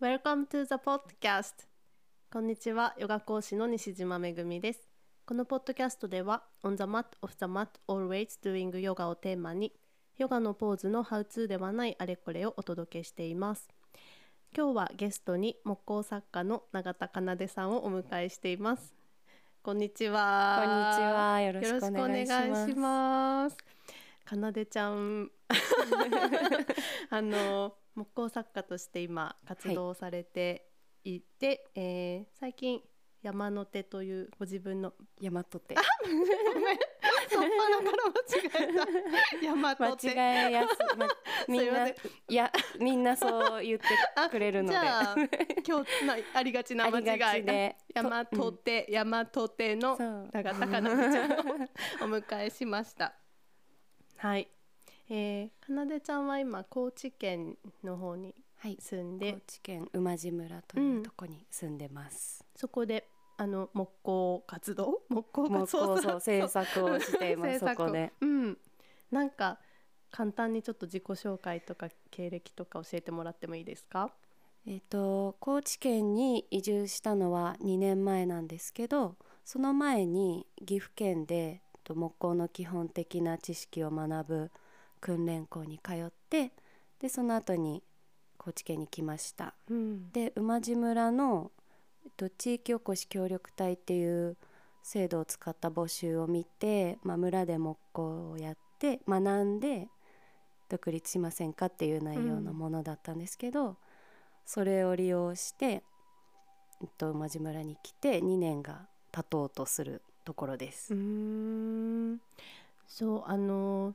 Welcome to the podcast. こんにちはヨガ講師の西島めぐみです。このポッドキャストでは On the mat, off the mat, always doing yoga をテーマにヨガのポーズのハウツーではないあれこれをお届けしています。今日はゲストに木工作家の永田かなでさんをお迎えしています。こんにちは。こんにちはよろしくお願いします。かなでちゃん。あの木工作家として今活動されていて、えー最近山の手というご自分の大和手ごめん。そっぱなから間違えた。山手違えやす、ま、みんなすいません。いやみんなそう言ってくれるので。今日なありがちな間違い。ちで山と手、山と手のなでちゃんをお迎えしました。はい、えー、かなでちゃんは今高知県の方にはい住んで。高知県馬路村というとこに住んでます、そこであの 木工活動？木工木活動制作をしています そこで。うん。なんか簡単にちょっと自己紹介とか経歴とか教えてもらってもいいですか？えっ、と高知県に移住したのは2年前なんですけどその前に岐阜県でえっと木工の基本的な知識を学ぶ訓練校に通ってでその後に高知県に来ました。うん。で馬路村の、えっと、地域おこし協力隊っていう制度を使った募集を見て、まあ、村で木工をやって学んで独立しませんかっていう内容のものだったんですけど、それを利用して、えっと、馬路村に来て2年が経とうとするところです。うそうあの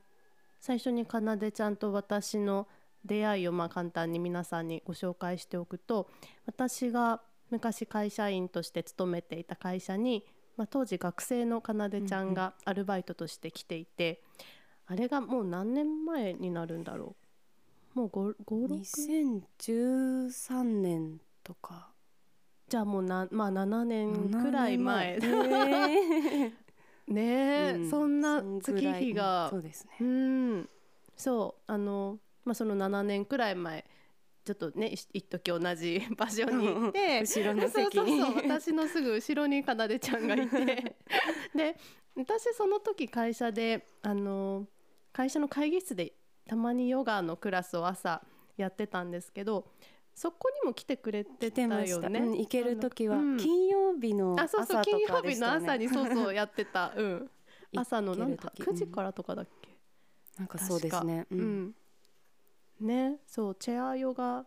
最初にかなでちゃんと私の出会いをまあ簡単に皆さんにご紹介しておくと私が昔会社員として勤めていた会社に、まあ、当時学生のかなでちゃんがアルバイトとして来ていて、あれがもう何年前になるんだろう？もう56 2013年とか。じゃあもうな、まあ、7年くらい前。7年前 ねえ、うん。そんな月日が。そうですね。うん。そうあの、まあ、その7年くらい前ちょっとねい一時同じ 場所に行って後ろの席に。そうそうそう私のすぐ後ろにかなでちゃんがいて。で私その時会社であの会社の会議室でたまにヨガのクラスを朝やってたんですけどそこにも来てくれてたよね。した。うん行ける時はうん。金曜日のあ朝とかそうそう金曜日の朝にそうそうやってた、うん、行朝のなんだける時9時からとかだっけ、なんかそうですね、うん。うん。ねそうチェアヨガ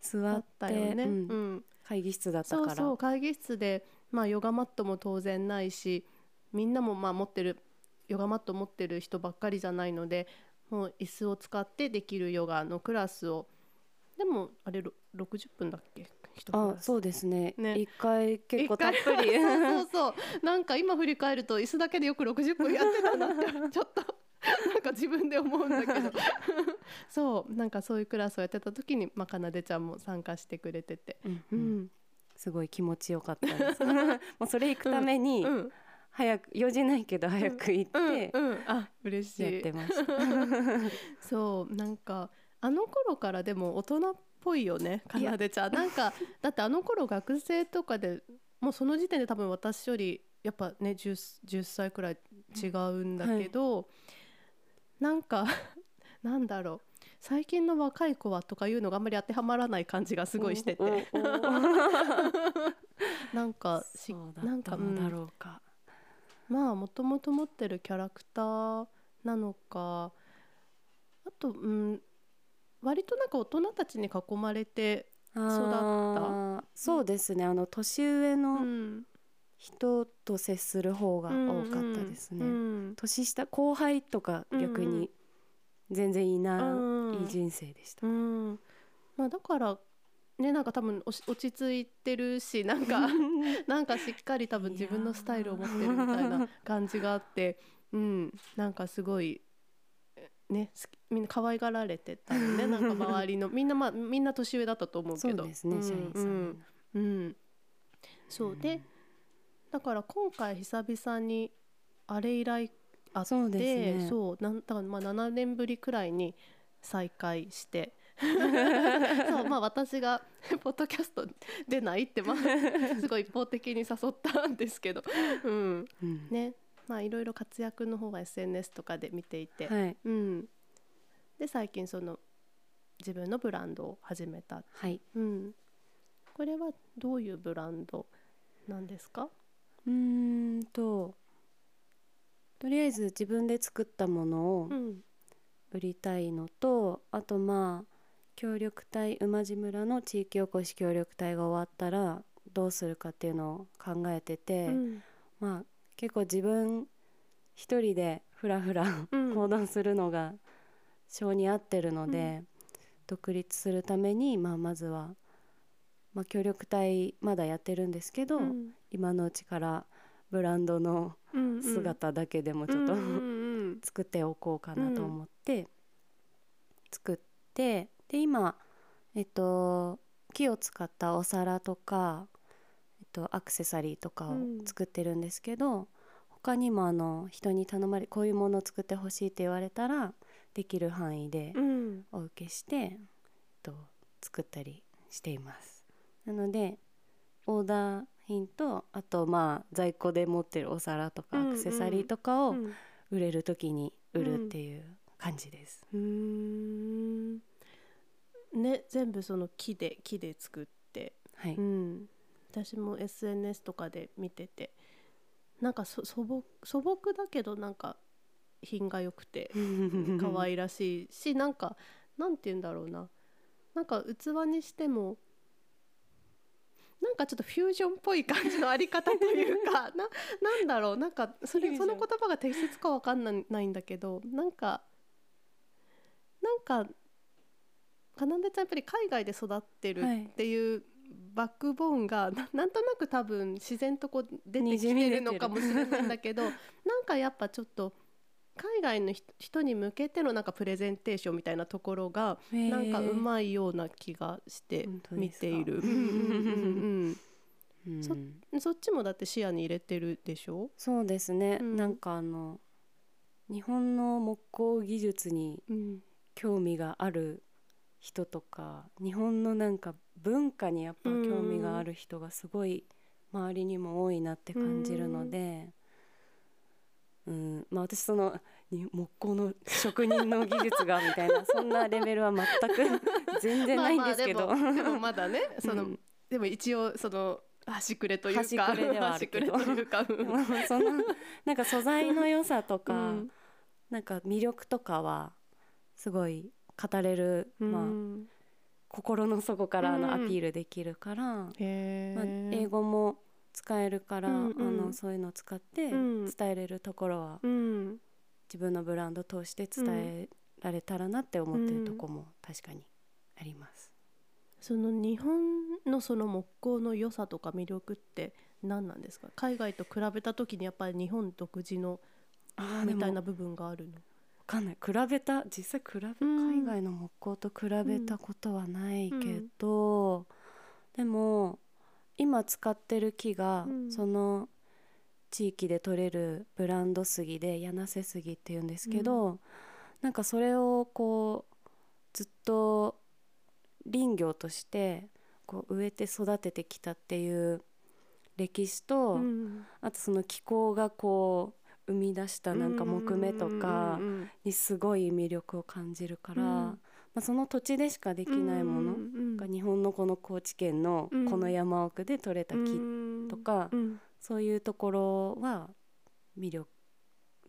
座ってたよね、ううん。ん会議室だったから。そうそう会議室で、まあ、ヨガマットも当然ないしみんなもまあ持ってるヨガマット持ってる人ばっかりじゃないのでもう椅子を使ってできるヨガのクラスをでもあれろ60分だっけ？あそうですね。ね。一回結構たっぷり。そうそうそう。なんか今振り返ると椅子だけでよく60分やってたなって ちょっとなんか自分で思うんだけど。そうなんかそういうクラスをやってた時にまあかなでちゃんも参加してくれてて、うんううん。んすごい気持ちよかったです。もうそれ行くためにうん。早く用事ないけど早く行ってうん。うん、あ嬉しい。やってました、そうなんかあの頃からでも大人っぽいよねかなでちゃん。なんかだってあの頃学生とかでもうその時点で多分私よりやっぱね 10, 10歳くらい違うんだけど、なんか なんだろう。最近の若い子はとかいうのがあんまり当てはまらない感じがすごいしてて。なんかしなんかだうん。ろうか、まあもともと持ってるキャラクターなのか。あと、うん、割となんか大人たちに囲まれて、あ育ーそうですね。あの年上うのん、人と接する方が多かったですね、うん。年下後輩とか逆うんうん。に全然いなうんい人生でした、うん。まあ、だからねなんか多分落ち着いてるしなんか なんかしっかり多分自分のスタイルを持ってるみたいな感じがあって、うん、なんかすごいねみんな可愛がられてたよね なんか周りの。みんなまあみんな年上だったと思うけど。そうですね、ん社員さん、うん。うん、そうでだから今回久々にあれ以来会ってそうでうなんだからまあ7年ぶりくらいに再会して。そうまあ私が ポッドキャスト出ないってまあすごい一方的に誘ったんですけど、うん、うん。ねまあいろいろ活躍の方が SNS とかで見ていて、はい。うん、で最近その自分のブランドを始めた、はい。うん、これはどういうブランドなんですか、うーんととりあえず自分で作ったものをうん。売りたいのとあとまあ協力隊馬路村の地域おこし協力隊が終わったらどうするかっていうのを考えてて、うん。まあ結構自分一人でふらふらうん。行動するのが性に合ってるので、独立するために、まあ、まずは、まあ、協力隊まだやってるんですけど、うん。今のうちからブランドのうんうん。姿だけでもちょっと、うんうんうん作っておこうかなと思って作ってで今えっと木を使ったお皿とか、と、アクセサリーとかをうん。作ってるんですけど、他にもあの人に頼まれこういうものを作ってほしいって言われたらできる範囲でうん。お受けして、えっと、作ったりしています。なのでオーダー品とあとまあ在庫で持ってるお皿とかうんうん。アクセサリーとかをうん。売れる時に売るっていう感じです。うーん。ね全部その木で木で作って、はい、うん、私も SNS とかで見ててなんかそ素朴素朴だけどなんか品が良くて 可愛らしいしなんかなんて言うんだろうな。なんか器にしてもなんかちょっとフュージョンっぽい感じのあり方というか ななんだろう。なんかそれその言葉が適切かわかんなないんだけどなんかなんかかなでちゃんやっぱり海外で育ってるはいっていうバックボーンがななんとなく多分自然とこう出てにきじみ出てるのかもしれないんだけど なんかやっぱちょっと海外の人人に向けてのなんかプレゼンテーションみたいなところがなんかうまいような気がして見ている。そうんそっちもだって視野に入れてるでしょ、そうですね、うん。なんかあの日本の木工技術にうん。興味がある人とか日本のなんか文化にやっぱ興味がある人がすごい周りにも多いなって感じるので、うん。まあ、私そのに木工の職人の技術がみたいな そんなレベルは全く 全然ないんですけど、まあまあでもでもまだね その、うん。でも一応その端くれというか端くれではあるけど。そのなんか素材の良さとか、うん。なんか魅力とかはすごい語れる、まあ、うん心の底からうん。のアピールできるから、へまあ、ー英語も使えるから、うんうん。あのそういうのを使ってうん。伝えれるところはうん。自分のブランド通して伝えられたらなって思ってるとこも確かにあります。その日本のその木工の良さとか魅力って何なんですか？海外と比べた時にやっぱり日本独自のみたいな部分があるの？わかんない。比べた？実際比べ、うん海外の木工と比べたことはないけど、でも今使ってる木が、うん。その地域で取れるブランド杉で柳瀬杉っていうんですけど、なんかそれをこうずっと林業としてこう植えて育ててきたっていう歴史と、うん。あとその気候がこう生み出したなんか木目とかにすごい魅力を感じるから、うん。まあ、その土地でしかできないものが日本のこの高知県のうん。この山奥で採れた木とか、うん。そういうところは魅力、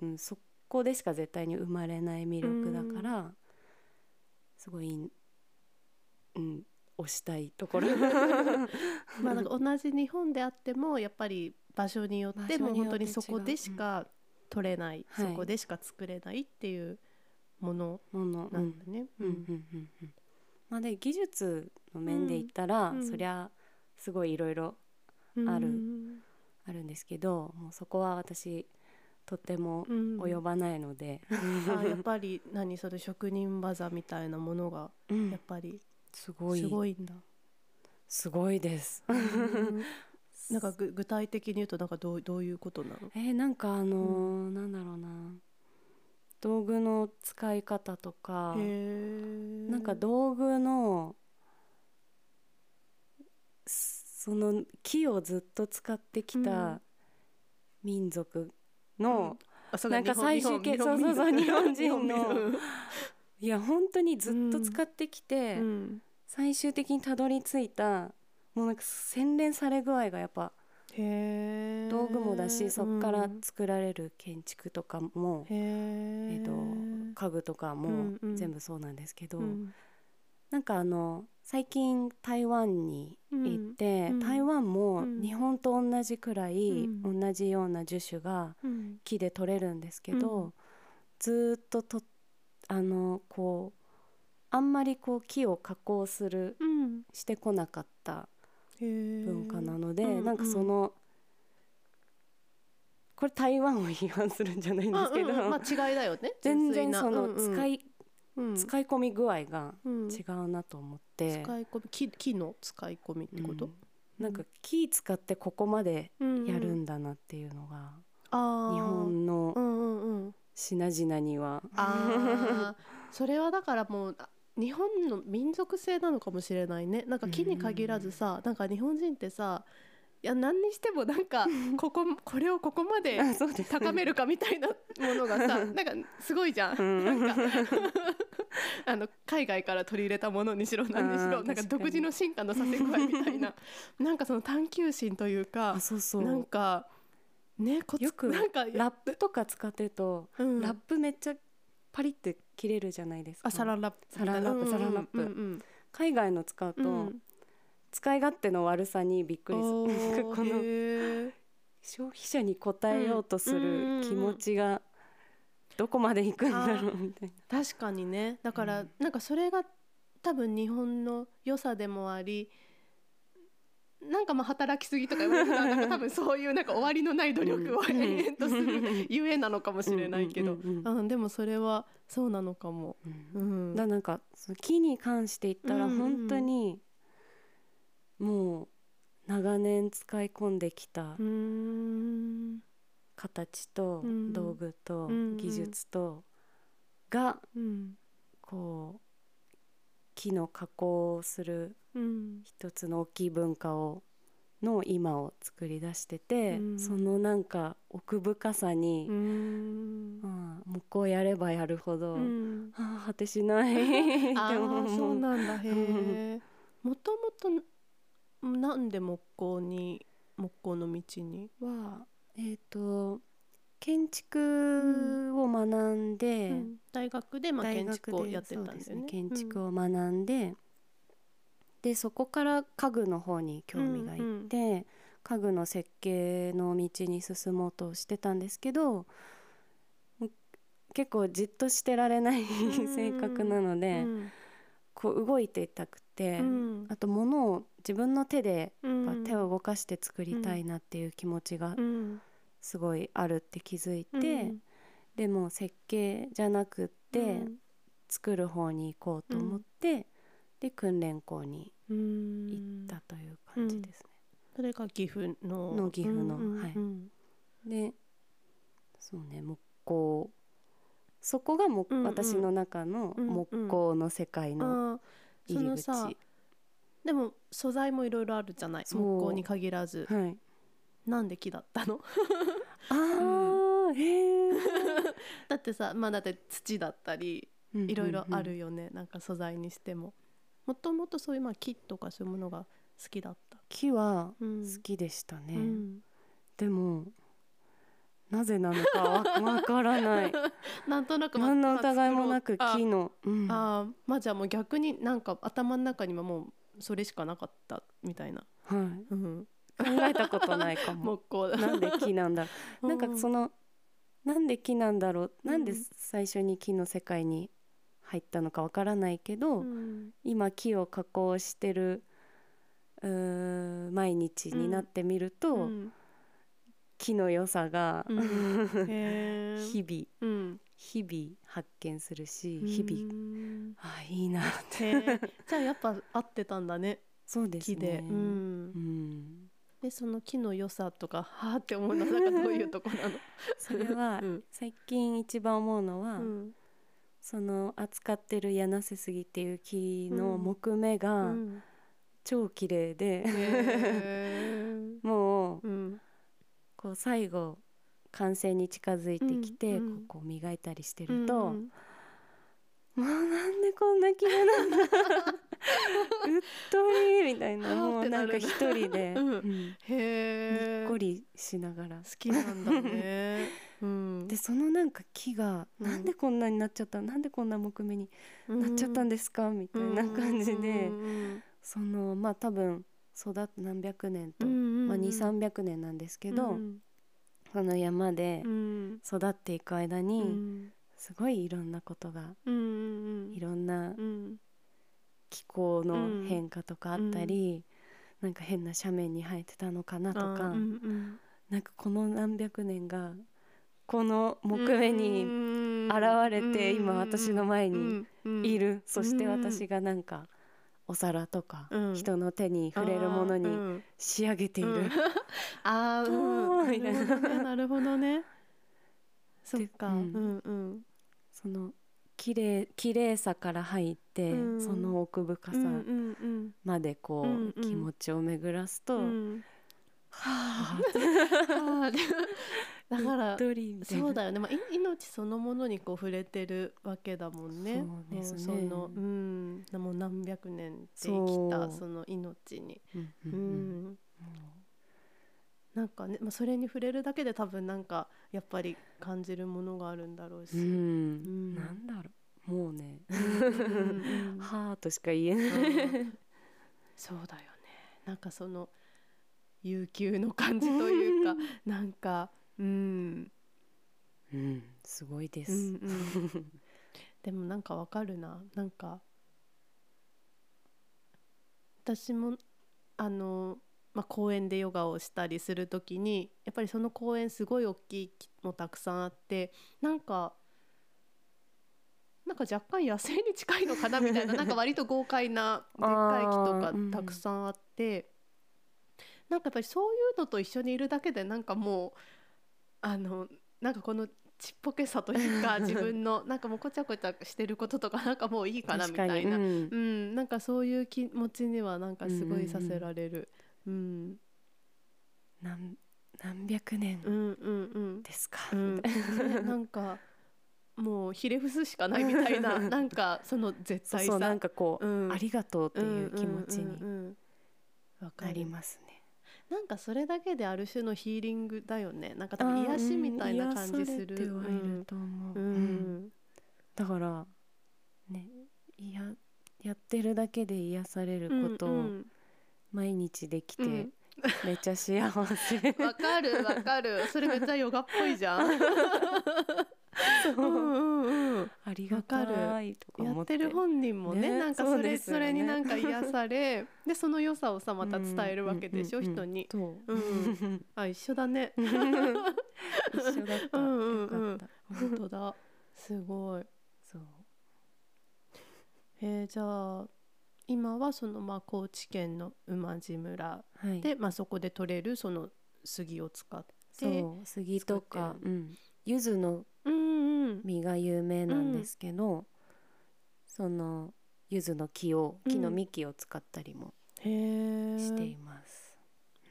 うん、そこでしか絶対に生まれない魅力だから、すごい、うん、推したいところ。まあ同じ日本であってもやっぱり場所によってもう。本当にそこでしか取れない、はい。そこでしか作れないっていうものなんんだね。うん。うん。うんうんまあ、で技術の面で言ったら、うん。そりゃすごいいろいろうん。ある。あるんですけどもうそこは私とってもうん。及ばないので、あやっぱり何それ職人技みたいなものがうん。やっぱりすごい。すごいんだ。すごいです。うんなんかぐ具体的に言うとなんかどうどういうことなの？えーなんかあのーなんだろうな。道具の使い方とかなんか道具のその木をずっと使ってきうたん。民族の、うなんか最終形そうそうそう日本人の。いや本当にずっと使ってきて、うん。最終的にたどり着いたもうなんか洗練され具合がやっぱ道具もだしそこから作られる建築とかも、へええー、と家具とかもうんうん。全部そうなんですけど、うん。なんかあの最近台湾に行って、うん。台湾もうん。日本と同じくらい、うん。同じような樹種がうん。木で取れるんですけど、うん。ずーっととあのこうあんまりこう木を加工するうん。してこなかった文化なので、うんなんかそのこれ台湾を批判するんじゃないんですけど、あうんうん。まあ違いだよね。全然その使い、い、うん。使い込み具合がうん。違うなと思って、使い込み木木の使い込みってこと、うん。なんか木使ってここまでうんやるんだなっていうのが、あー。日本のうんうんうん。品々には、あー。それはだからもうあ日本の民族性なのかもしれないね。なんか木に限らずさ、なんか日本人ってさいや何にしてもなんかこここれをここまで高めるかみたいなものがさなんかすごいじゃん、うん。なんか あの海外から取り入れたものにしろ何にしろなんか独自の進化のさせ具合みたいな。なんかその探求心というかあそうそう。なんかねよくなんかラップとか使ってると、うん。ラップめっちゃパリって切れるじゃないですか。あサランラップ。サランラップ。サランラップ。海外の使うと、うん。使い勝手の悪さにびっくりすおるーこの消費者に応えようとすうんる気持ちがどこまで行くんだろうみたいな。確かにね。だから、うん。なんかそれが多分日本の良さでもありなんかまあ働きすぎとか言われるのはなんか多分そういうなんか終わりのない努力をうん延々とするゆえなのかもしれないけど、でもそれはそうなのかも。ううん。んだなんか木に関して言ったら本当にもう長年使い込んできた形とうん。道具と技術とがうん。こう木の加工をするうん。一つの大きい文化をの今を作り出してて、うん。そのなんか奥深さにうー、ん。まあ、もうこうやればやるほど、うん。ああ果てしない ってあ思うあそうなんだへえもともとなんで木工に木工の道に、は？えっ、と建築を学んで、うん。大学でまあ建築をやってたんだよね。ね建築を学んで、でそこから家具の方に興味がいって、家具の設計の道に進もうとしてたんですけど結構じっとしてられない性格なので、うん。こう動いていたくて、うん。あと物を自分の手でうん。手を動かして作りたいなっていう気持ちがうん。すごいあるって気づいて、うん。でも設計じゃなくって作る方に行こうと思って、で訓練校にうん。行ったという感じですね。それが岐阜の。の岐阜のうんうんはいうん。でそうね木工。そこが木、うんうん。私の中のうんうん。木工の世界の入り口、のさでも素材もいろいろあるじゃない？木工に限らず。はい。なんで木だったの？あー、へえ だってさまあだって土だったりいろいろあるよね、なんか素材にしてももともとそういうまあ木とかそういうものが好きだった、木はうん。好きでしたね、うん。でもなぜなのかわ わからない。なんとなくまあ何の疑いもなくあ木の、うん。あーまあじゃあもう逆になんか頭の中にはもうそれしかなかったみたいな、はい、うん、考えたことないかも。木工だ。なんで木なんだろう。なんかそのなんで木なんだろう。なんでうん。最初に木の世界に入ったのかわからないけど、うん。今木を加工してる毎日になってみると、うん。木の良さが、うん。日々うん。日々発見するし、日々々あいいなって。じゃあやっぱ合ってたんだね。そうですね。木で、うん。うん。でその木の良さとかはあって思うのはなんかどういうとこなの？それはうん。最近一番思うのは、うんその扱ってる柳瀬杉っていう木のうん木目うがん。超綺麗で、へー。もううん。こう最後完成に近づいてきて、うんうんこう磨いたりしてると、うんもうなんでこんな綺麗なんだ。うっとりみたいな。は あもうなんか一人で、うん。うん。へえにっこりしながら。好きなんだね。うん。でそのなんか木が、うんなんでこんなになっちゃったなんでこんな木目になっちゃったんですか、みたいな感じで、うんそのまあ多分育って何百年と、うんまあ、2300年なんですけど、うん。その山でうん。育っていく間うに、んすごいいろんなことがうんうんいろんなうん。気候の変化とかあったり、なんか変な斜面に生えてたのかなとか、うんうんなんかこの何百年がこの木目に現現れて今私の前にいる、そしてうん私がなんかお皿とかうん。人の手に触れるものに仕上げている、うん。あーうん。あ ーみたいな。なるほどね。そっか。ううん。んうんその綺麗綺麗さから入って、うん。その奥深さまでこう、うんうん。気持ちを巡らすと、うん。うんはあ。だからそうだよね、まあ、い命そのものにこう触れてるわけだもんね。そうですね。もうそのうん、もう何百年で生きたその命に。うん、なんかね、まあ、それに触れるだけで多分なんかやっぱり感じるものがあるんだろうし。うん。うん。なんだろう。もうね。はあとしか言えない、うん。そうだよね。なんかその悠久の感じというか、なんか、うん、うん、すごいです、うんうん。でもなんかわかるな。なんか私もあの、まあ、公園でヨガをしたりする時にやっぱりその公園すごい大きい木もたくさんあってなんかなんか若干野生に近いのかなみたいな なんか割と豪快なでっかい木とかたくさんあって、なんかやっぱりそういうのと一緒にいるだけでなんかもうあのなんかこのちっぽけさというか 自分のなんかもうこちゃこちゃしてることとかなんかもういいかなみたいな、うん。うん、なんかそういう気持ちにはなんかすごいさせられる。うん、何何百年うん、うん、うん、ですか、うん、な。んかもうひれ伏すしかないみたいな。なんかその絶対さ。なんかこう、うん。ありがとうっていう気持ちにうんうんうんうん。わかなりるますね。なんかそれだけである種のヒーリングだよね。なんか多分癒しみたいな感じする。うん。ると思う、うん。うん。だからねいややってるだけで癒されることをうん毎日できて、うん。めっちゃ幸せ。わかるわかる。それめっちゃヨガっぽいじゃん。そう。うんうんうんありがたいとかやって。てる本人もねねなんかそれそ,、ね。れになんか癒されでその良さをさまた伝えるわけでしょ、うんうんうん。人に。そう、うん。あ一緒だね。一緒だった、うんうんうん。よかった本当だ。すごい。そう。えーじゃあ今はそのまあ高知県の馬路村はい。で、まあ、そこで取れるその杉を使ってそう杉とかうん、柚子のうんうん実が有名なんですけど、その柚子の木をうん。木の幹を使ったりもしています、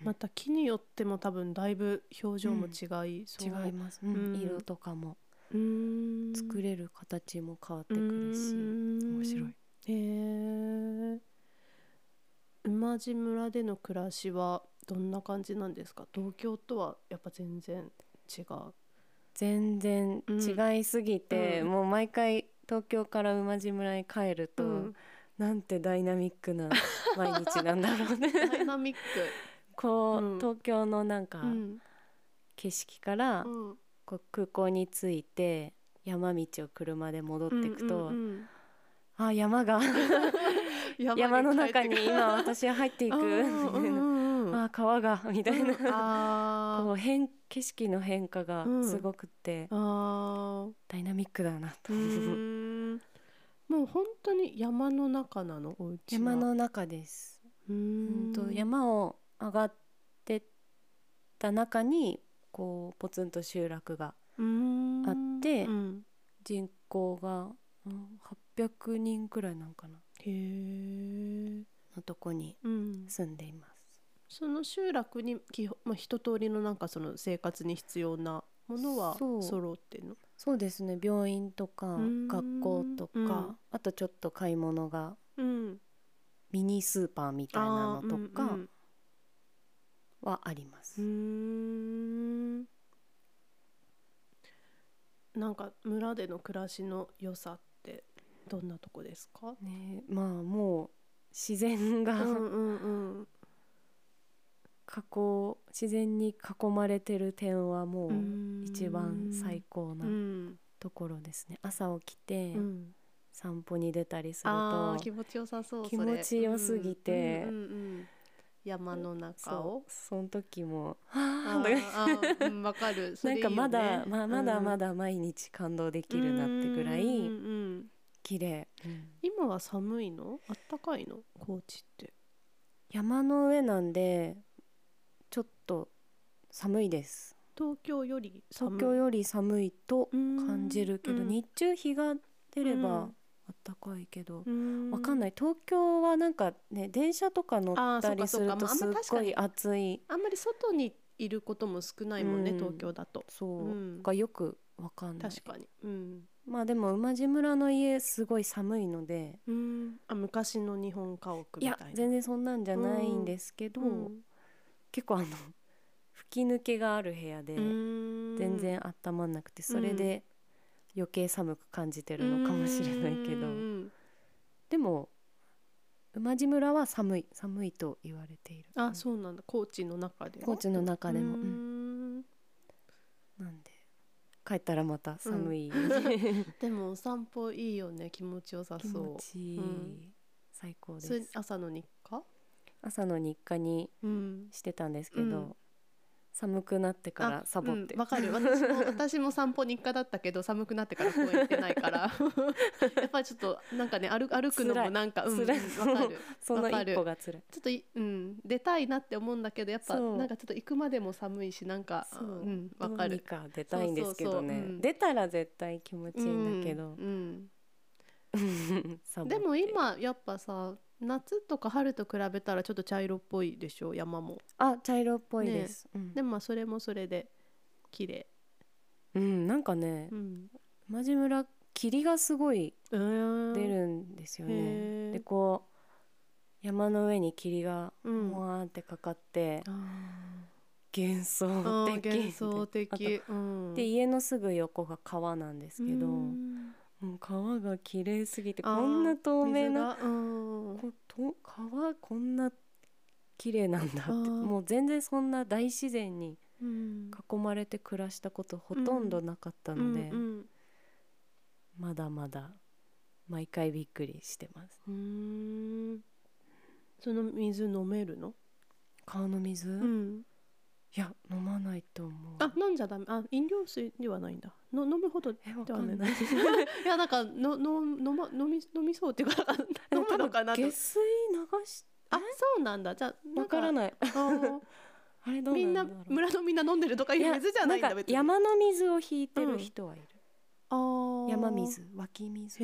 また木によっても多分だいぶ表情も違いそう、違います、うん。うん。色とかも作れる形も変わってくるし、面面白いへえ馬路村での暮らしはどんな感じなんですか？東京とはやっぱ全然違う。全然違いすぎて、うん。もう毎回東京から馬路村に帰ると、うん。なんてダイナミックな毎日なんだろうね。ダイナミッこう、うん。東京のなんかク、うん。景色から、うん。こう空港に着いて山道を車で戻っていくと、うんうんあ山が。うん山の中に今私は入っていく。あ川が。みたいな、あ こう変景色の変化がうん。すごくて、ー。あダイナミックだなと。もう本当に山の中なの？お家は。山の中です、うん。んと山を上がってった中にこうポツンと集落があってうん。人口がうん800人くらいなんかな。へえ、のとこにうん、住んでいます。その集落に基本、まあ、一通りのなんかその生活に必要なものはそう。揃ってんの？そうですね。病院とかうん。学校とか、うん。あとちょっと買い物がうん。ミニスーパーみたいなのとかうんはあります。うん。なんか村での暮らしの良さってどんなとこですか？ねまあもう自然が、うんうんうん。囲自然に囲まれてる点はもううん一番最高うなん。ところですね。朝起きてうん。散歩に出たりすると気持ちよさそう気持ちよすぎてうんうんうんうん。山の中を。その時もああーうんわかる。そなんかまだまあまだまだだ毎日感動できるなってぐらいうんうんうん綺麗、今は寒いの？あったかいの？高知って。山の上なんでちょっと寒いです。東京より寒い。東京より寒いと感感じるけど、日中日が出ればあったかいけど、わかんいない。東京はなんかね電車とか乗ったりするとすっごい暑い。あんまり外にいることも少ないもんね、うん。東京だと。そう、うん。がよくわかんない。確かに。うん、まあでも馬路村の家すごい寒いのでうん、あ昔の日本家屋みいたいな。や全然そんなんじゃないんですけど、うん。結構あの吹き抜けがある部屋でうん全然温まんなくてそれで余計寒く感じてるのかもしれないけど。うん。でも馬路村は寒い寒いと言われている。あそうなんだ。高知の中では高知の中でも、ううん帰ったらまた寒い、でもお散歩いいよね気持ちよさ気そう。持ちいい、うん。最高です。朝の日課？朝の日課にうん。してたんですけど、うん寒くなってからあサボって、うんわ、かる。私も 私も散歩日課だったけど寒くなってから公園行ってないから。やっぱりちょっとなんかね歩歩くのもなんかうんわかる。そのわかる。一歩が辛い。ちょっとい、うん、出たいなって思うんだけどやっぱなんかちょっと行くまでも寒いしなんかそう。うんわかる。か出たいんですけどね。出たら絶対気持ちいいんだけど。う、んでも今やっぱさ夏とか春と比べたらちょっと茶色っぽいでしょ山も。あ茶色っぽいです、うん。でもまあそれもそれで綺麗。うん、なんかねうん。馬路村霧がすごい出出るんですよね、でこう山の上に霧がうん。もわーってかかって、あ幻想的。幻想 あ的うん。とで家のすぐ横が川なんですけど、ううんん川が綺麗すぎてこんな透明なこと川こんな綺麗なんだってもう全然そんな大自然にうん。囲まれて暮らしたことほとんどなかったので、うんまだまだ毎回びっくりしてます。うんうん。その水飲めるの？川の水、いうんや飲まないと思う。あ飲んじゃダメ。あ飲料水ではないんだ。の飲むほどではないい いやなんかのの飲ま飲み飲みそうっていうか飲むのかな。と下水流しあそうなんだ。じゃあわからいない。あ れどうみんな村のみんな飲んでるとかいう水じゃないんだや別に。山の水を引いてる人はいる、あー。山水湧き水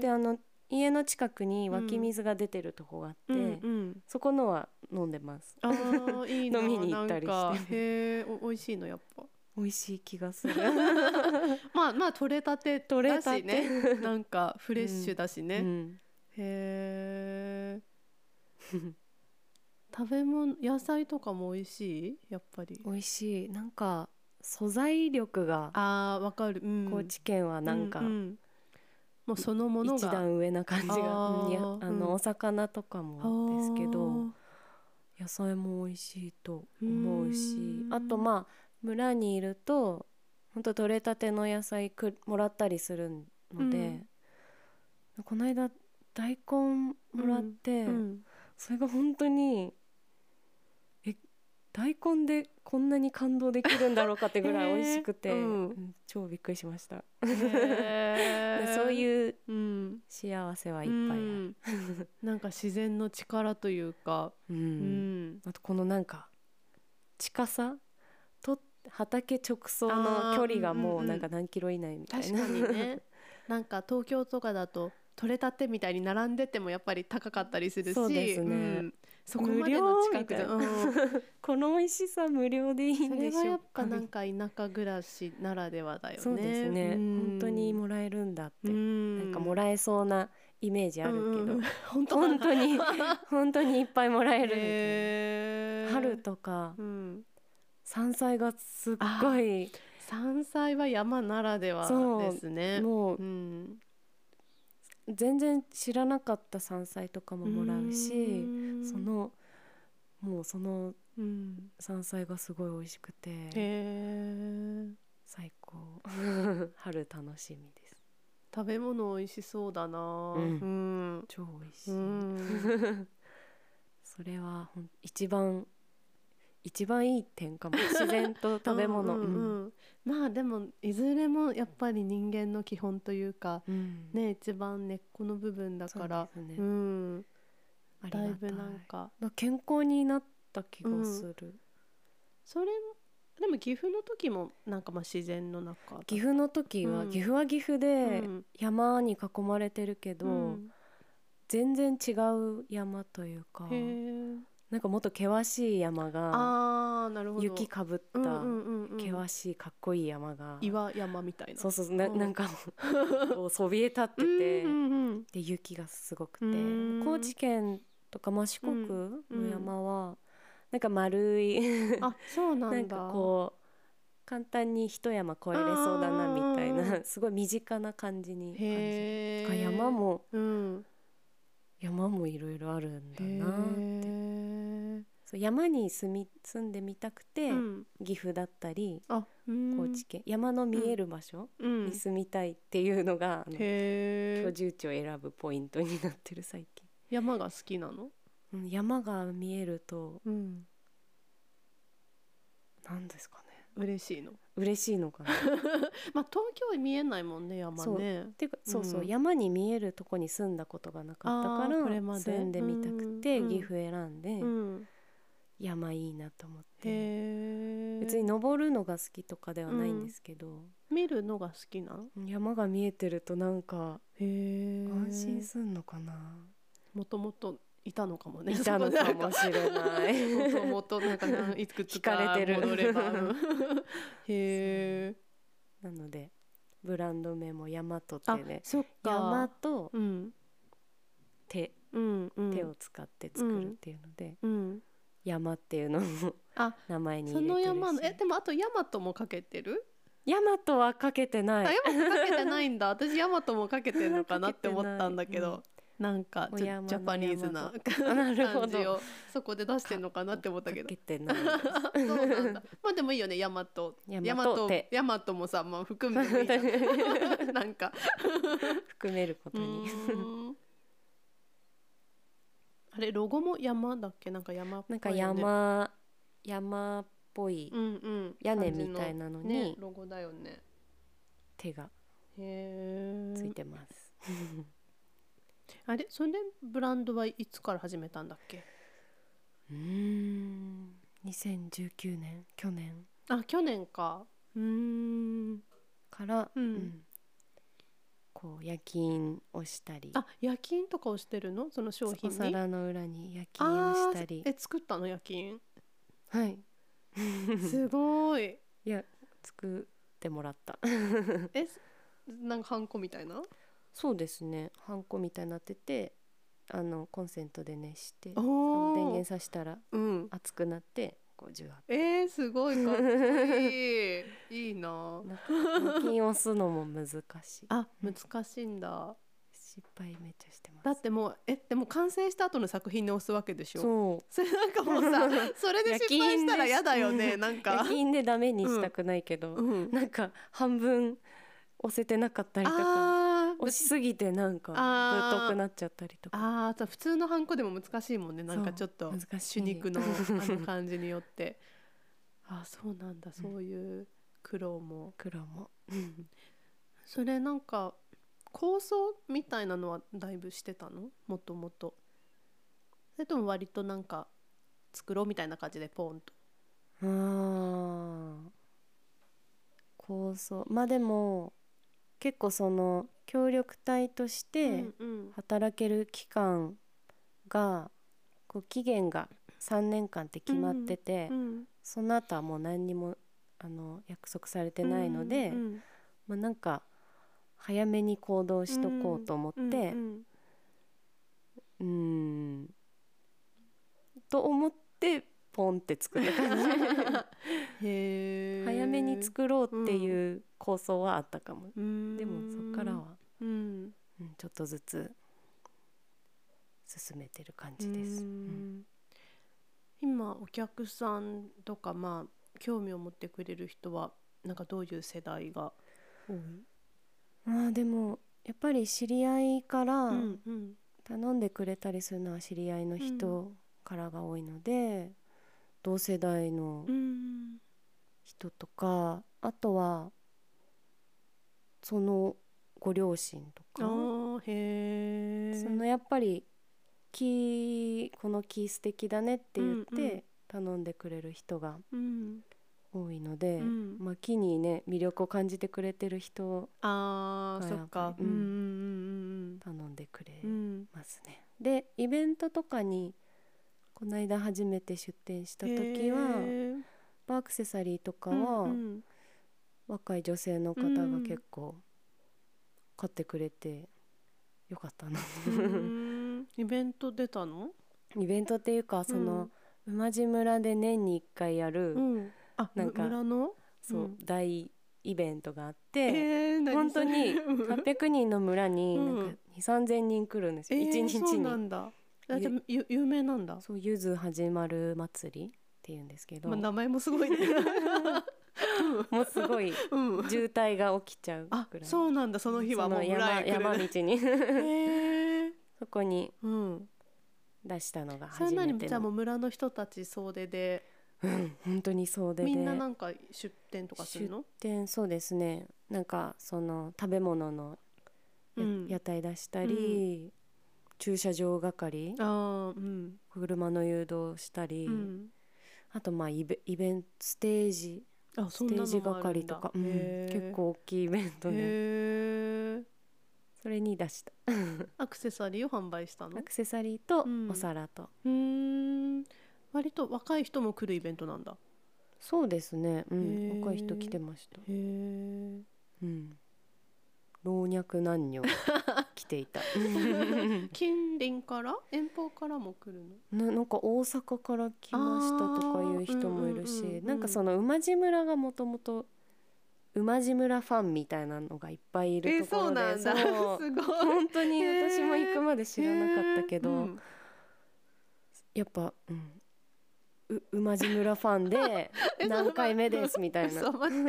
であの家の近くに湧き水が出てるとこがあって、うんうん。そこのは飲んでます。あーいいな。飲みに行ったりして。へえお美味しいのやっぱ。美味しい気がする。まあまあ取れたてだ取れたて。しねなんかフレッシュだしね、うん。へえ食べ物野菜とかも美味しい？やっぱり。美味しい。なんか素材力があーわかる、うん、高知県はなんかううんもうそのものが。一段上な感じがああの、うん。お魚とかもですけど野菜も美味しいと思うしうん。あとまあ村にいるとほんと取れたての野菜くもらったりするので、この間大根もらって、あーうん。それが本当にえ大根でこんなに感動できるんだろうかってぐらい美味しくて、へーうん。うん超びっくりしました、へー。でそういううん。幸せはいっぱいある、うん。なんか自然の力というか、うん。うん。あとこのなんか近さ？と畑直送の距離がもうなんか何キロ以内みたいな、確かにね。なんか東京とかだと取れたてみたいに並んでてもやっぱり高かったりするし。そうですね。んそこまでの近くで、うん、この美味しさ無料でいいそんでしょれはやっぱなんか田舎暮らしならではだよね。そうですね、うん。本当にもらえるんだって、うん。なんかもらえそうなイメージあるけど、本当。本当に 本当にいっぱいもらえる春とかうん。山菜がすっごい。山菜は山ならではですね。もう。うん全然知らなかった山菜とかももらうしうん。そのもうそのうん。山菜がすごい美味しくてへえ最高。春楽しみです。食べ物美味しそうだな。うん。うん。超美味しい、うん。それは一番一番いい点かも。自然と食べ物。うんまあでもいずれもやっぱり人間の基本というかうん。ね一番根っこの部分だから。ね。うん。だいぶなんか。だ健康になった気がする、それでも岐阜の時もなんかまあ自然の中だ岐阜の時は、うん。岐阜は岐阜でうん。山に囲まれてるけど、うん。全然違う山というかなんかもっと険しい山があーなるほど。雪かぶった険しいかっこいい山が、岩山みたいな。そうそうなうん。なんかこうそびえ立ってて、で雪がすごくて。うん。高知県とか、まあ、四国の山は、なんか丸いあそうななんんだかこう簡単に一山越えれそうだなみたいなすごい身近な感じに感じ山もうん山もいろいろあるんだなって。へそう山に住み住んでみたくて、えうん。岐阜だったり高知県、山の見える場所うん。に住みたいっていうのが、あのへえ居住地を選ぶポイントになってる最近、山が好きなの？うん、山が見えるとうん。何ですかね嬉しいの。嬉しいのかな。まあ東京は見えないもんね山ね。ていうかそうそう、うん山に見えるとこに住んだことがなかったからで。住んでみたくてうん。岐阜選んで、うん。山いいなと思って。別に登るのが好きとかではないんですけど、見るのが好きな山が見えてるとなんか安心すんのかな、もともといたのかもね。いたのかもしれない。もともとなんかいくつか 惹かれてる。戻ればう。んへえなのでブランド名も大和ってあねそっ山かとうん。手、うんうん。手を使って作るっていうので、うん。山っていうのをあ名前にそ入れてるし。の山のえでもあとヤマトもかけてる？大和はかけてない。あヤマトかけてないんだ。私ヤマトもかけてるのかなって思ったんだけど、なんかジャパニーズな感じをそこで出してんのかなって思ったけど。まあでもいいよねヤマト大ヤマトヤマトもさ、まあ、含めてもいい なんか。含めることうにあれロゴも山だっけ？なんか山っぽないんかよね山山っぽい屋根みたいなのにねロゴだよね。手がついてます、あれ？それブランドはいつから始めたんだっけ？うーん。2019年去年。あ去年か。うーん。から、うん。こう夜勤をしたり。あ夜勤とかをしてるの？その商品おに皿の裏に夜勤をしたり。え作ったの夜勤？はい。すごい。いや作ってもらった。えなんかハンコみたいな？そうですね。ハンコみたいになっててあのコンセントで熱して電源さしたらうん。熱くなってこうジュワッえー、すごいかっこいい。いいな。なんか夜勤押すのも難しい。あ難しいんだ。失敗めっちゃしてます。だってもうえでも完成した後の作品に押すわけでしょ。そう。それなんかもうさ それで失敗したら嫌だよねなん夜か勤でダメにしたくないけど、うん。なんか半分押せてなかったりとか押しすぎてなんかあー。ぶっとくなっちゃったりとか。あーそう普通のハンコでも難しいもんねなんかちょっとそう難しい。手肉のあの 感じによって。あーそうなんだ。そういう苦労も。黒も。それなんか構想みたいなのはだいぶしてたの？もともと。それとも割となんか作ろうみたいな感じでポンと。うあー。構想。まあでも結構その協力隊として働ける期間がこう期限が3年間って決まってて、うんその後はもう何にもあの約束されてないので、うんうんまあ、なんか早めに行動しとこうと思って、うん。と思ってポンって作った感じ。早めに作ろうっていう構想はあったかも、うん。でもそっからは、うん。うん、ちょっとずつ進めてる感じです、今お客さんとかまあ興味を持ってくれる人はなんかどういう世代が多い？まあでもやっぱり知り合いから頼んでくれたりするのは知り合いの人からが多いので、同世代のうん人とかあとはそのご両親とあかーへえそのやっぱり木この木素敵だねって言っうんうん。て頼んでくれる人がうん。多いので、うん。まあ、木にね魅力を感じてくれてる人がそっかやっぱりうん。うんうん頼んでくれうん。うんうん。ますね。でイベントとかにこの間初めて出店した時はへー。アクセサリーとかうんはうん若い女性の方が結構買ってくれてよかったな。うん。イベント出たの？イベントっていうかその、馬路村で年に1回やる、うん。あなんかむ村の？そう、うん。大イベントがあって、えー何本当にそれうん800人の村にうんなんか2 3 0 0人来るんですよ、えー1日にだあじゃあゆ有名なんだ。そうゆず始まる祭りっていうんですけど、まあ、名前もすごいね。もうすごいうん。渋滞が起きちゃうあぐらい。そうなんだ。その日はもう山山道に。そこにうん。出したのが初めてなりじゃあものう村の人たち総出で。うん本当にそうで。みんなでなんか出店とかするの？でそうですね。なんかその食べ物のやうん。屋台出したり、駐車場係ああうん。車の誘導したり、うん。あとまあイベイベントステージあステージ係とか、うん結構大きいイベントで。へえそれに出した。アクセサリーを販売したの？アクセサリーとうん。お皿と、うーん。割と若い人も来るイベントなんだ。そうですね、うへん、ー。若い人来てました、へえうん、老若男女 来ていた。近隣から遠方からも来るの？ななんか大阪から来ましたとかいう人もいるし、うんうんうんうんなんかその馬路村がもともと馬路村ファンみたいなのがいっぱいいるところで、そうすごい。本当に私も行くまで知らなかったけど、へーうん。やっぱ、うん、う馬路村ファンで 何回目ですみたいな。そうま馬路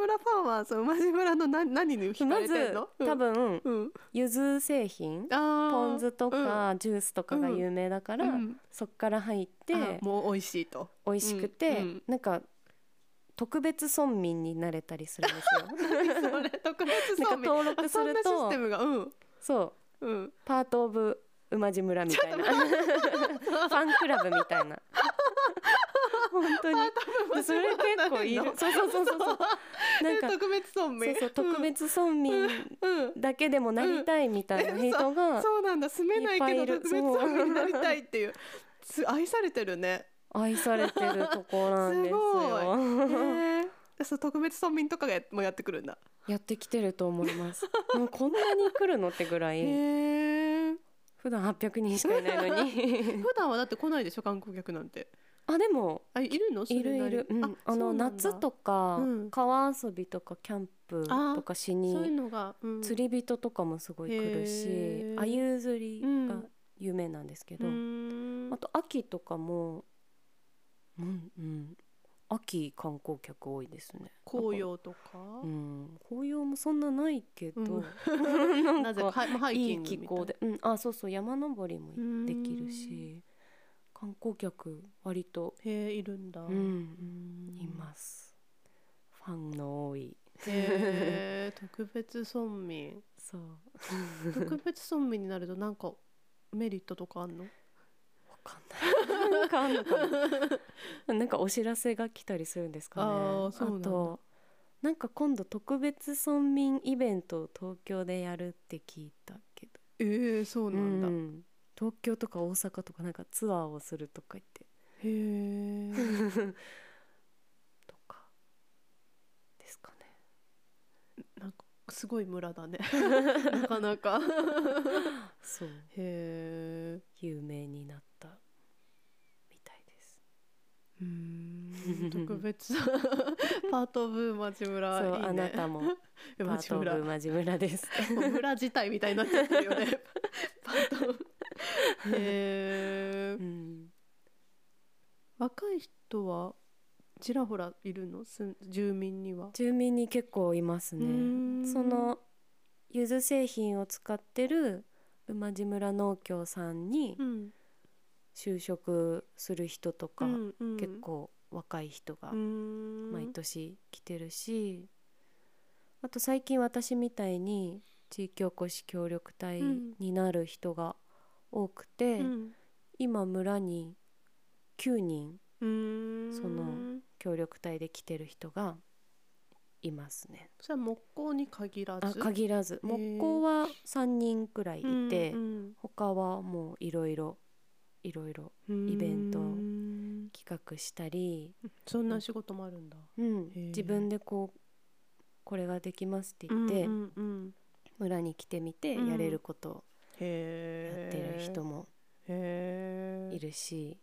村ファンはそう馬路村の何何に惹かれてんの？多分うん。柚子製品。ポン酢とかジュースとかが有名だから、うん。そっから入ってあもう美味しいと。美味しくて、うん。うん。なんか特別村民になれたりするんですよ。特別村民。登録するあそんなシスとテムがうん。そう。うん。パート・オブ馬路村みたいな。ファンクラブみたいな 本当に。でそれ結構いる。そうそうそうそうそうなんか特別村そう民そう特別村民うんうん。だけでもなりたいみたいな人がそう。なんだ。住めないけど特別村民になりたいっていう。つ愛されてるね。愛されてるとこなんですよ。へえそう特別村民とかがやもやってくるんだ。やってきてると思います。もうこんなに来るのってぐらい。普段800人しかいないのに。普段はだって来ないでしょ観光客なんてあでもあいるの？それいるいる、うん、あその夏とか、うん。川遊びとかキャンプとかしそういうにのが、うん、釣り人とかもすごい来るしへー。アユ釣りがうん有名なんですけうど、ーん。あと秋とかもうんうん。秋観光客多いですね。紅葉とか、うん。紅葉もそんなないけど、うん。なぜか？いい気候で、うん、あそうそう。山登りもできるし観光客割と、へえいるんだ、う、うん。んいます。ファンの多い。へえ 特別村民。そう。特別村民になるとなんかメリットとかあんの？わかんない。なんかあんのかななんかお知らせが来たりするんですかね。あーそうなんだ。となんか今度特別村民イベントを東京でやるって聞いたけど。えー、そうなんだ、うん東京とか大阪とかなんかツアーをするとか言って。へえ とかですかね。なんかすごい村だね。なかなか。そう。へえ有名になった。みたいです。うーん。特別。パートオブ馬路村。そういいね。あなたもパ馬ートオブマジ村です。村自体みたいになっちゃってるよね。パートオブへえうん若い人はちらほらいるの？住民には。住民に結構いますね。ん。その柚子製品を使ってる馬路村農協さんにうん。就職する人とか、うんうん。結構若い人が毎年来てるし、あと最近私みたいに地域おこし協力隊になる人が多くて、うん。今村に9人その協力隊で来てる人がいますね。それは木工に限らあず限らず。木工は3人くらいいて、うん他はもういろいろいろいろうんイベント企画したり、そんな仕事もあるんだ。うん。自分でこうこれができますって言って、村に来てみてうん。やれることをやへってるえ人もいるし、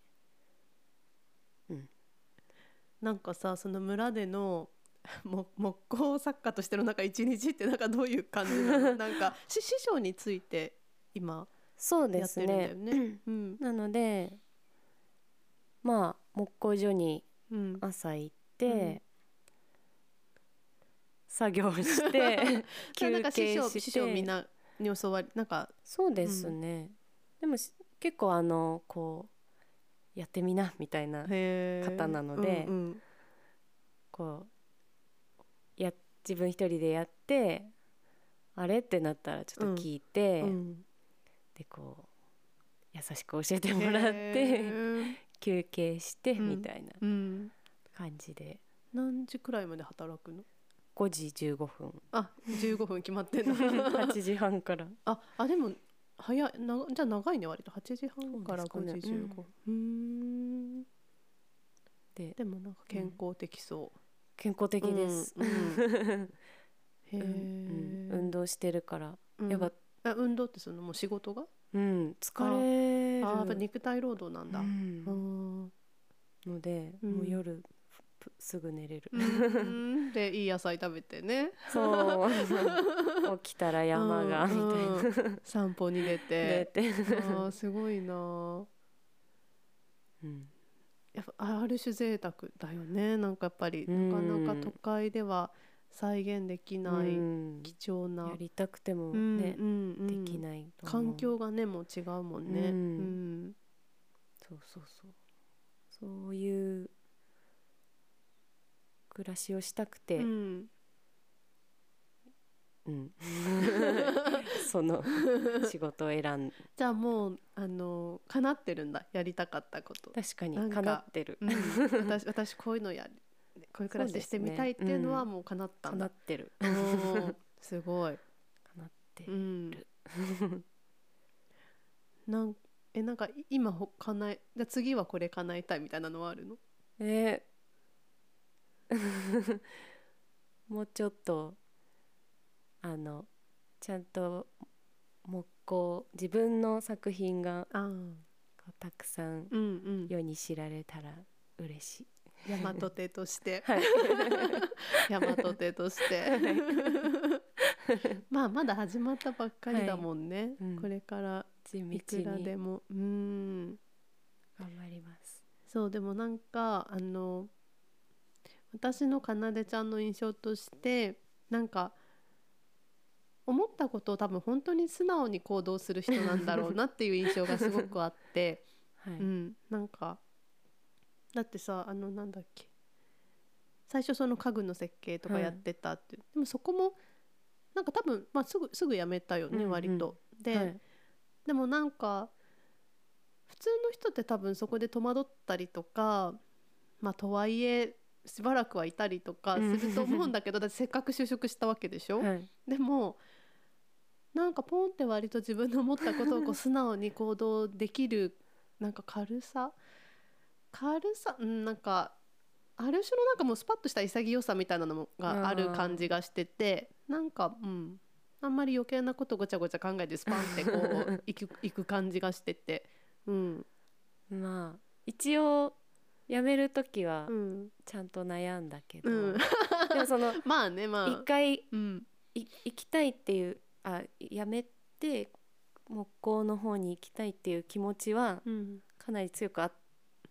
なんかさその村での も木工作家としてのなんか一日ってなんかどういう感じなの？なんかし師匠について今そうですね。よね？うん。なのでまあ木工所にうん。朝行って、うん。作業して 休憩して。匠みんなに教わりなんかそうですね、でもし結構あのこうやってみなみたいな方なのでうんうん。こうや自分一人でやってあれってなったらちょっと聞いて、うん。でこう優しく教えてもらっへてー。休憩してうん。みたいなうん。感じで、何時くらいまで働くの？5時15分。あ15分決まってんだ。8時半から。ああでも早いなじゃあ長いね割と。8時半から5そうですかね。時15分。うーん。ででもなんか健康的そう、健康的です、うん うん。へうん。え、運動してるから、うん。やっぱあ運動ってそのもう仕事が？うん。疲れる。あやっぱ肉体労働なんだ、ううんんので、うん。もう夜ぷすぐ寝れる、うん でいい野菜食べてね。そう。起きたら山が、みうん。たいな。散歩に出出て。て、あーすごいな。うん。やっぱある種贅沢だよね。なんかやっぱりうん。なかなか都会では再現できないうん。貴重な、やりたくてもうんね、うんうん。できない環境がねもう違うもんね、うん。うん。そうそうそう。そういう暮らしをしたくて、うん。うん。その 仕事を選んじゃあもうあの叶ってるんだ。やりたかったこと、確かになんかかなってる。うん、私私こういうのやりこういう暮らししてみたいっていうのはもう叶ったかんだ、なってる。すごい、かなってうん。る、なんえなんかい今ほ叶えじゃあ次はこれ叶えたいみたいなのはあるの？えー もうちょっとあのちゃんと木工自分の作品があこうたくさん世に知られたら嬉しい。大和手として。はい、大和手として。まあまだ始まったばっかりだもんね、うん。これから地道いくらでにもうん。頑張ります。そうでもなんかあの私のかなでちゃんの印象としてなんか思ったことを多分本当に素直に行動する人なんだろうなっていう印象がすごくあって、はい、うん、なんかだってさあのなんだっけ最初その家具の設計とかやってたって、でもそこもなんか多分、まあ、すぐすぐ辞めたよね、うんうん。割と。で、はい。でもなんか普通の人って多分そこで戸惑ったりとかまあとはいえしばらくはいたりとかすると思うんだけどだってせっかく就職したわけでしょ、はい。でもなんかポンって割と自分の思ったことをこう素直に行動できるなんか軽さ？軽さ？うんなんかある種のなんかもうスパッとした潔さみたいなのがある感じがしててなんかうん。あんまり余計なことごちゃごちゃ考えてスパンってこういくいく感じがしてて。うん。まあ一応辞める時はうん。ちゃんと悩んだけど、うん。でもその まあねまあ。一回うん。い行きたいっていうあ辞めて木工の方に行きたいっていう気持ちはうん。かなり強くあっ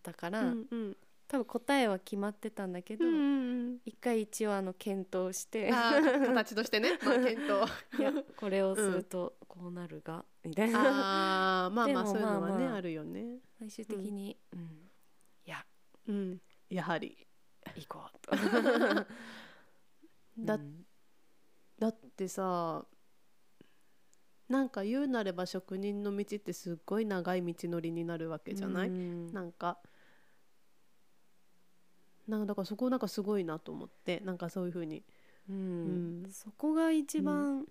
たから、うんうん。多分答えは決まってたんだけど、うんうん一回一応あの検討してあー形としてね、まあ、検討。いやこれをするとこうなるが、みたいな。あーまあまあそういうのはね、まあまああるよね。最終的に、うんうん。やはり。行こうと。だうん。だってさなんか言うなれば職人の道ってすっごい長い道のりになるわけじゃない、うん。なんか。なんかだからそこなんかすごいなと思ってなんかそういうふうに。うん。うん。そこが一番、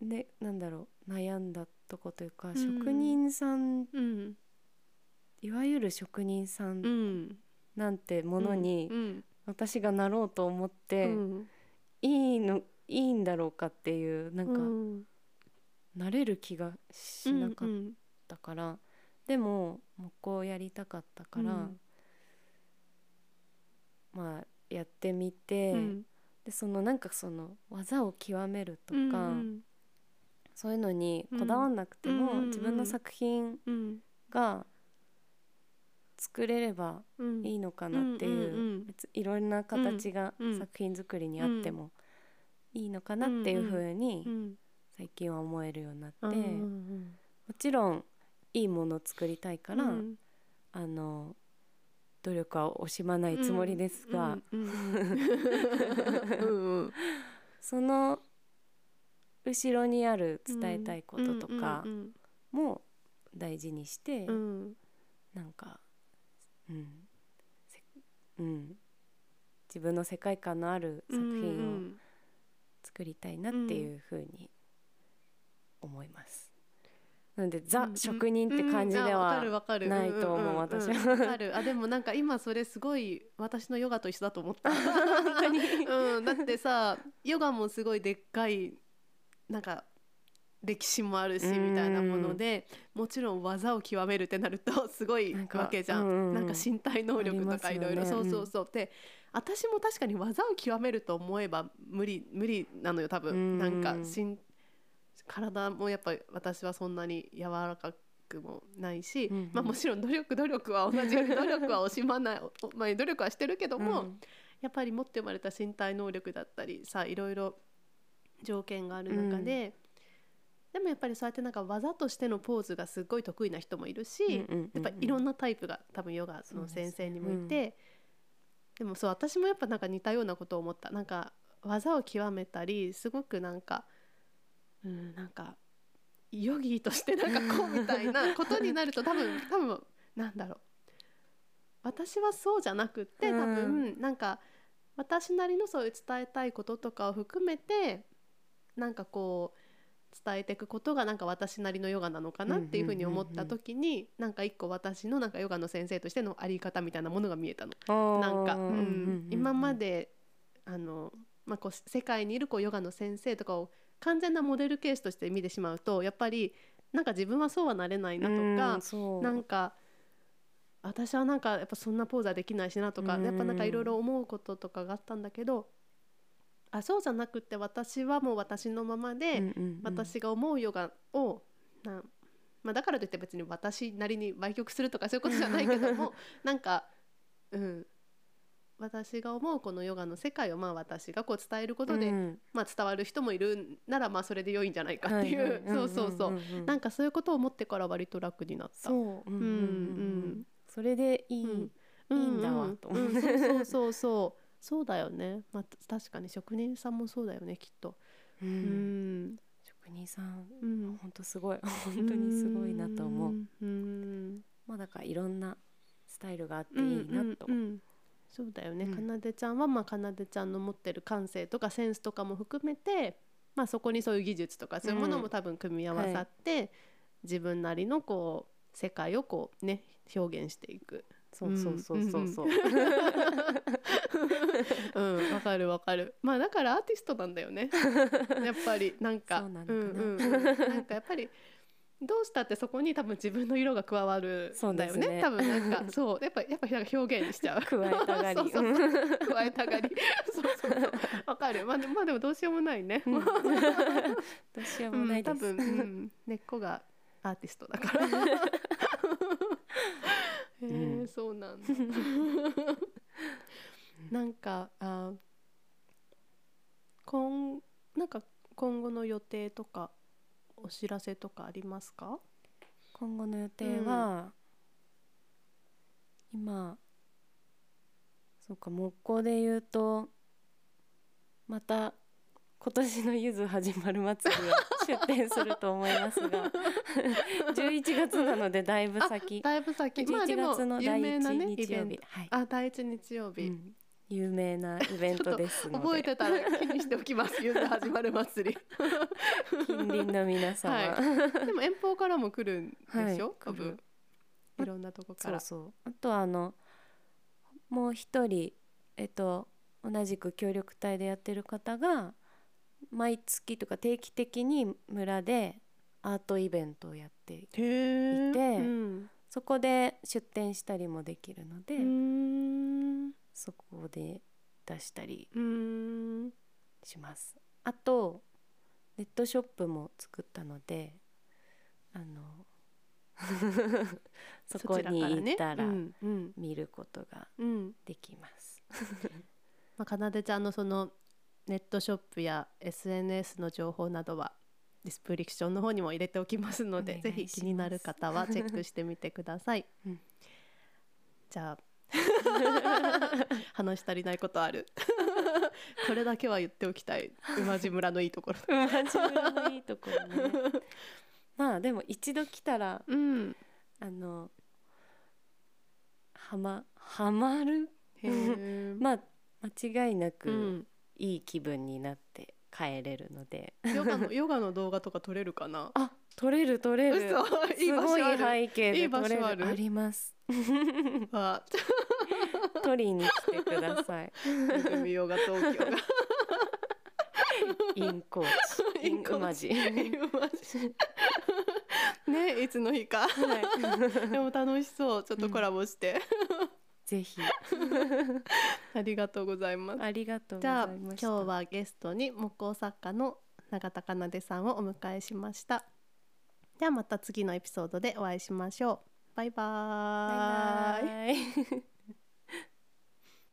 ねなんだろう悩んだとこというか、ん。職人さんうんいわゆる職人さうん。んなんてものにうん私がなろうと思っうて、ん。いいのいいんだろうかっていうなんか、うん。なれる気がしなかっうんたから、でも木工をやりたかったから、うん。まあやってみて、うん。でそのなんかその技を極めるとか、うんそういうのにこだわんなくても、うん。自分の作品うん。が作れればうん。いいのかなっていう,、いろんな形がうん。作品作りにあってもいいのかなっていうふうにうん最近は思えるようになって、もんちろんいいものを作りたいから、うん。あの努力は惜しまないつもりですが、その後ろにある伝えたいこととかうんも大事にして、なんか、うん。せうん、自分の世界観のある作品を作りたいなっていうふうに思います。なのでザ、うん職人って感じではるわかるないと思う私は。あでもなんか今それすごい私のヨガと一緒だと思った。うん、だってさヨガもすごいでっかいなんか歴史もあるしうんみたいなものでもちろん技を極めるってなると すごいわけじゃん、うんうんなんか身体能力とかいろいろ。そうそうそう。で私も確かに技を極めると思えば無理無理なのよ多分、うん。なんかしん体もやっぱり私はそんなに柔らかくもないし、うんうん。まあ、もちろん努力努力は同じ努力は惜しまない、おまあ、努力はしてるけども、うん。やっぱり持って生まれた身体能力だったりさいろいろ条件がある中で、でもやっぱりそうやってなんか技としてのポーズがすごい得意な人もいるし、うんうんうんうん。やっぱいろんなタイプが多分ヨガの先生にもいてで,、もそう私もやっぱなんか似たようなことを思った。なんか技を極めたりすごくなんかうんなんかヨギとしてなんかこうみたいなことになると多分多分なんだろう。私はそうじゃなくって多分なんか私なりのそういう伝えたいこととかを含めてなんかこう伝えていくことがなんか私なりのヨガなのかなっていうふうに思った時になんか一個私のなんかヨガの先生としてのあり方みたいなものが見えたの。なんか、うん。今まであの、まあ、こう世界にいるこうヨガの先生とかを完全なモデルケースとして見てしまうとやっぱりなんか自分はそうはなれないなとか、そう。なんか私はなんかやっぱそんなポーズはできないしなとか、うん。やっぱなんかいろいろ思うこととかがあったんだけどあそうじゃなくって私はもう私のままで、うんうんうん。私が思うヨガをな、まあ、だからといって別に私なりに売曲するとかそういうことじゃないけども なんか、うん、私が思うこのヨガの世界をまあ私がこう伝えることで、うん。まあ、伝わる人もいるならまあそれで良いんじゃないかっていう、はいはい。そうそうそう、んんんなんかそういうことを思ってから割と楽になった。そう、うんうんうん。うんそれでいい、うん。いいんだわうんと思ってうんそうそうそうそうそうだよね、まあ、確かに職人さんもそうだよねきっと。ううん。ん職人さんうん。本当すごい。本当にすごいなと思う。うん。うん。まあだからいろんなスタイルがあっていいなと、うんうんうん。そうだよね、うん。かなでちゃんはまあかなでちゃんの持ってる感性とかセンスとかも含めて、まあ、そこにそういう技術とかそういうものも多分組み合わさって、自分なりのこう世界をこうね表現していく。そうそうそうそうそう、うん。わかるわかる。まあだからアーティストなんだよね。やっぱりなんか。そうなのかな。うんうんうん。なんかやっぱりどうしたってそこに多分自分の色が加わるんだよね。ね。多分なんかそう。やっぱやっぱなんか表現しちゃう。加えたがり。そうそうそう。加えたがり。そうそうそう。わかる。まあでもまあでもどうしようもないね、うん。どうしようもないです、うん、多分、うん、根っこがアーティストだから。へえ、うんそうなんだ。なんかあ今なんか今後の予定とかお知らせとかありますか？今後の予定は、今そうか木工で言うとまた今年のゆず始まる祭りを出店すると思いますが 11月なのでだいぶ先。だいぶ先。まあで11も月の第有名な1ね日曜日。はい、あ第一日曜日、うん有名なイベントですので。覚えてたら気にしておきます。ゆず始まる祭り。近隣の皆様、はでも遠方からも来るんでしょ、はい多分いろんなとこから。そうそう。あとはあのもう一人えっと同じく協力隊でやってる方が毎月とか定期的に村でアートイベントをやっていて。うん。そこで出店したりもできるので、そこで出したりうーん。します。あとネットショップも作ったのであの そこに行ったら見ることがうん。できます。まあ、かなでちゃんのそのネットショップや SNS の情報などはディスプリクションの方にも入れておきますのでぜひ気になる方はチェックしてみてください。うん。じゃあ 話し足りないことある。これだけは言っておきたい。馬路村のいいところ。自分のいいところね。まあでも一度来たらうん、あのはまはまる？まあ間違いなくうん、いい気分になって帰れるので、ヨガのヨガの動画とか撮れるかな？あ撮れる撮れる。すごい背景で撮れる場所ある。ります。わ撮りに来てください。みようが東京が。インコーチ。インウマジねいつの日か。はい。でも楽しそう。ちょっとコラボして、ぜひ。ありがとうございます。ありがとうごじゃあ今日はゲストに木工作家の永田かなでさんをお迎えしました。ではまた次のエピソードでお会いしましょう。バイバーイ。バイバイ